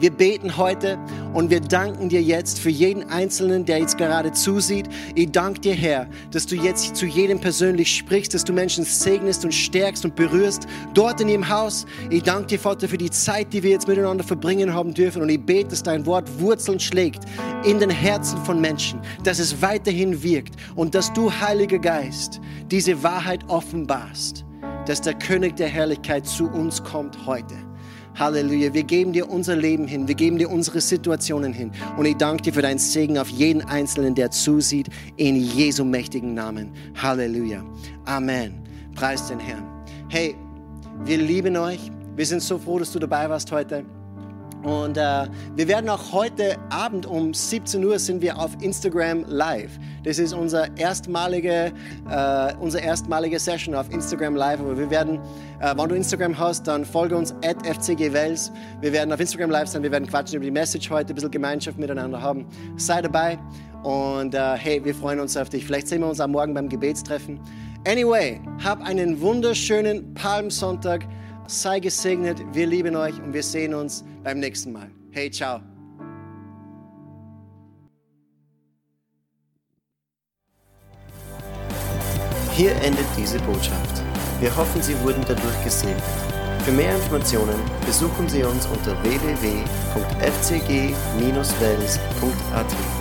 Wir beten heute und wir danken dir jetzt für jeden Einzelnen, der jetzt gerade zusieht. Ich danke dir, Herr, dass du jetzt zu jedem persönlich sprichst, dass du Menschen segnest und stärkst und berührst dort in ihrem Haus. Ich danke dir, Vater, für die Zeit, die wir jetzt miteinander verbringen haben dürfen. Und ich bete, dass dein Wort Wurzeln schlägt in den Herzen von Menschen, dass es weiterhin wirkt und dass du, Heiliger Geist, diese Wahrheit offenbarst, dass der König der Herrlichkeit zu uns kommt heute. Halleluja. Wir geben dir unser Leben hin. Wir geben dir unsere Situationen hin. Und ich danke dir für deinen Segen auf jeden Einzelnen, der zusieht, in Jesu mächtigen Namen. Halleluja. Amen. Preis den Herrn. Hey, wir lieben euch. Wir sind so froh, dass du dabei warst heute. Und äh, wir werden auch heute Abend um 17 Uhr sind wir auf Instagram live. Das ist unser erstmalige, äh, unsere erstmalige Session auf Instagram live. Aber wir werden, äh, wenn du Instagram hast, dann folge uns at fcgwels. Wir werden auf Instagram live sein. Wir werden quatschen über die Message heute, ein bisschen Gemeinschaft miteinander haben. Sei dabei. Und äh, hey, wir freuen uns auf dich. Vielleicht sehen wir uns am Morgen beim Gebetstreffen. Anyway, hab einen wunderschönen Palmsonntag sei gesegnet, wir lieben euch und wir sehen uns beim nächsten Mal. Hey, ciao. Hier endet diese Botschaft. Wir hoffen, Sie wurden dadurch gesegnet. Für mehr Informationen besuchen Sie uns unter www.fcg-wells.at.